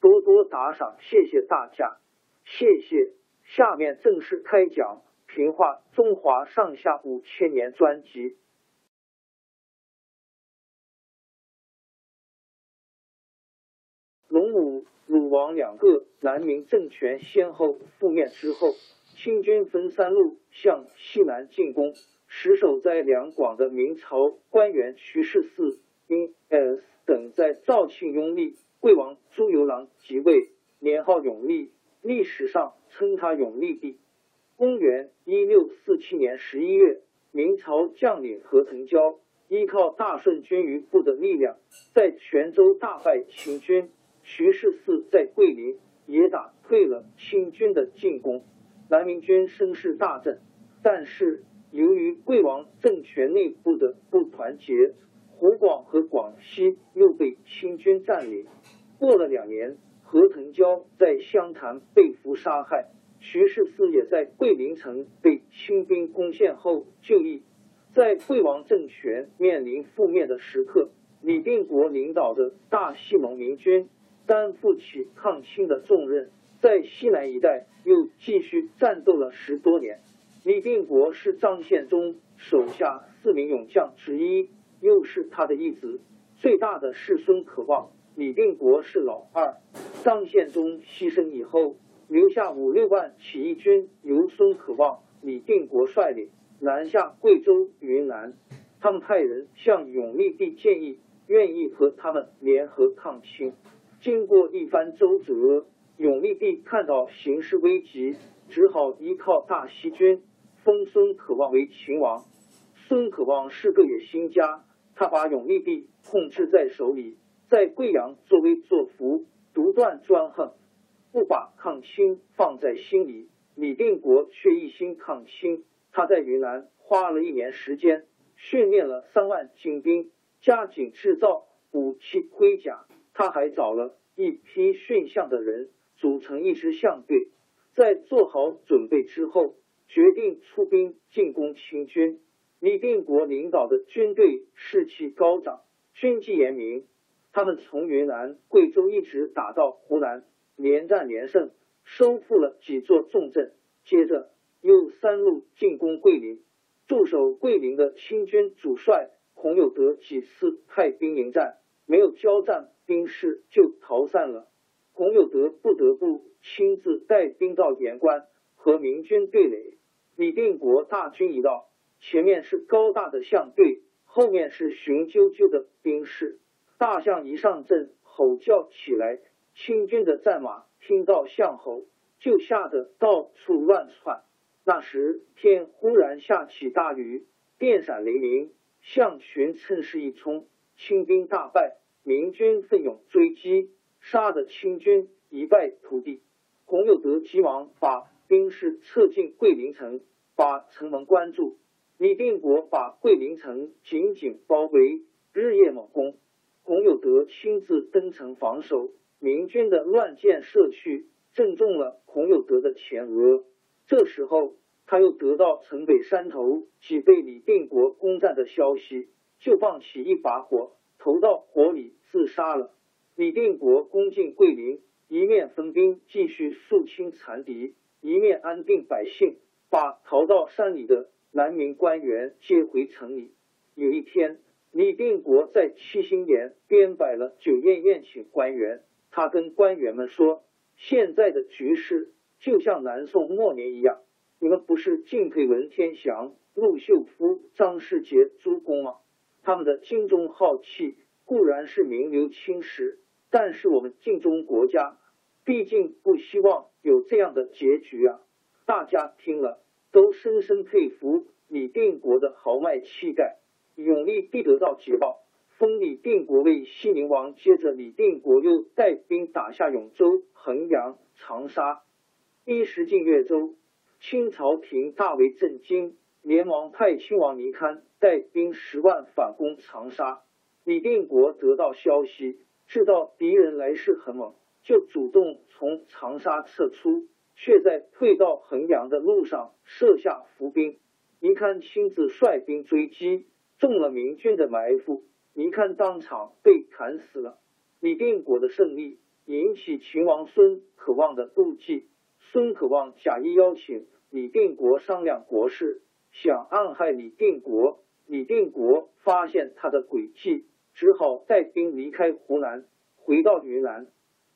多多打赏，谢谢大家，谢谢。下面正式开讲《评话中华上下五千年》专辑。龙武、鲁王两个南明政权先后覆灭之后，清军分三路向西南进攻。实守在两广的明朝官员徐世四因 s 等在肇庆拥立，贵王朱由榔即位，年号永历，历史上称他永历帝。公元一六四七年十一月，明朝将领何腾蛟依靠大顺军余部的力量，在泉州大败清军。徐世四在桂林也打退了清军的进攻，南明军声势大振。但是由于桂王政权内部的不团结。湖广和广西又被清军占领。过了两年，何腾蛟在湘潭被俘杀害，徐世四也在桂林城被清兵攻陷后就义。在桂王政权面临覆灭的时刻，李定国领导的大西蒙明军担负起抗清的重任，在西南一带又继续战斗了十多年。李定国是张献忠手下四名勇将之一。又是他的义子，最大的是孙可望，李定国是老二。张献忠牺牲以后，留下五六万起义军，由孙可望、李定国率领南下贵州、云南。他们派人向永历帝建议，愿意和他们联合抗清。经过一番周折，永历帝看到形势危急，只好依靠大西军，封孙可望为秦王。孙可望是个野心家。他把永历帝控制在手里，在贵阳作威作福，独断专横，不把抗清放在心里。李定国却一心抗清。他在云南花了一年时间，训练了三万精兵，加紧制造武器盔甲。他还找了一批驯象的人，组成一支象队。在做好准备之后，决定出兵进攻清军。李定国领导的军队士气高涨，军纪严明。他们从云南、贵州一直打到湖南，连战连胜，收复了几座重镇。接着又三路进攻桂林。驻守桂林的清军主帅孔有德几次派兵迎战，没有交战，兵士就逃散了。孔有德不得不亲自带兵到盐关和明军对垒。李定国大军一到。前面是高大的象队，后面是雄赳赳的兵士。大象一上阵，吼叫起来。清军的战马听到象吼，就吓得到处乱窜。那时天忽然下起大雨，电闪雷鸣，象群趁势一冲，清兵大败。明军奋勇追击，杀得清军一败涂地。洪有德急忙把兵士撤进桂林城，把城门关住。李定国把桂林城紧紧包围，日夜猛攻。孔有德亲自登城防守，明军的乱箭射去，正中了孔有德的前额。这时候，他又得到城北山头即被李定国攻占的消息，就放起一把火，投到火里自杀了。李定国攻进桂林，一面分兵继续肃清残敌，一面安定百姓，把逃到山里的南明官员接回城里。有一天，李定国在七星岩编摆了酒宴宴请官员。他跟官员们说：“现在的局势就像南宋末年一样，你们不是敬佩文天祥、陆秀夫、张世杰诸公吗？他们的精忠好气固然是名留青史，但是我们敬忠国家，毕竟不希望有这样的结局啊！”大家听了都深深佩服李定国的豪迈气概，永历必得到捷报。封李定国为西宁王，接着李定国又带兵打下永州、衡阳、长沙，一时进越州，清朝廷大为震惊，连忙派亲王倪堪带兵十万反攻长沙。李定国得到消息，知道敌人来势很猛，就主动从长沙撤出，却在退到衡阳的路上设下伏兵。倪堪亲自率兵追击，中了明军的埋伏。倪堪当场被砍死了。李定国的胜利引起秦王孙可望的妒忌，孙可望假意邀请李定国商量国事，想暗害李定国。李定国发现他的诡计，只好带兵离开湖南，回到云南。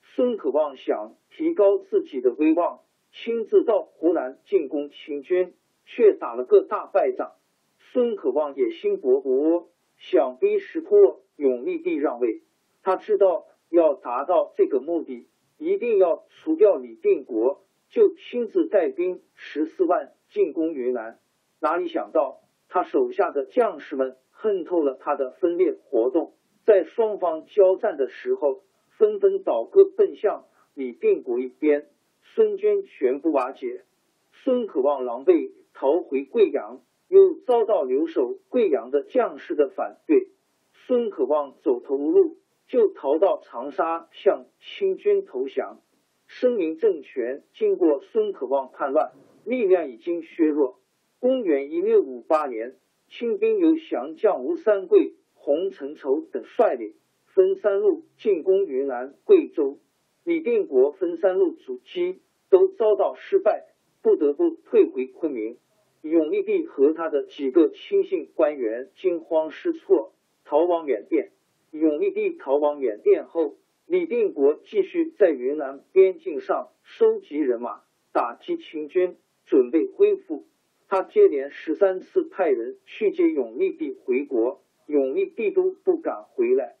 孙可望想提高自己的威望，亲自到湖南进攻清军，却打了个大败仗。孙可望野心勃勃。想逼石破永历帝让位，他知道要达到这个目的，一定要除掉李定国，就亲自带兵十四万进攻云南。哪里想到他手下的将士们恨透了他的分裂活动，在双方交战的时候，纷纷倒戈奔向李定国一边，孙军全部瓦解。孙可望狼狈逃回贵阳。又遭到留守贵阳的将士的反对，孙可望走投无路，就逃到长沙向清军投降。声明政权经过孙可望叛乱，力量已经削弱。公元一六五八年，清兵由降将吴三桂、洪承畴等率领，分三路进攻云南、贵州。李定国分三路阻击，都遭到失败，不得不退回昆明。永历帝和他的几个亲信官员惊慌失措，逃往缅甸。永历帝逃往缅甸后，李定国继续在云南边境上收集人马，打击清军，准备恢复。他接连十三次派人去接永历帝回国，永历帝都不敢回来。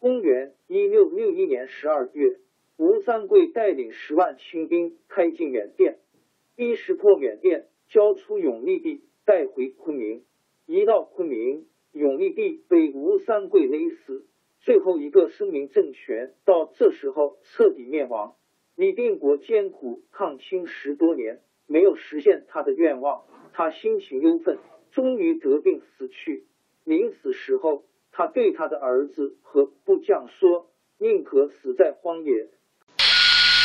公元一六六一年十二月，吴三桂带领十万清兵开进缅甸，逼识破缅甸。交出永历帝，带回昆明。一到昆明，永历帝被吴三桂勒死，最后一个声明政权到这时候彻底灭亡。李定国艰苦抗清十多年，没有实现他的愿望，他心情忧愤，终于得病死去。临死时候，他对他的儿子和部将说：“宁可死在荒野。”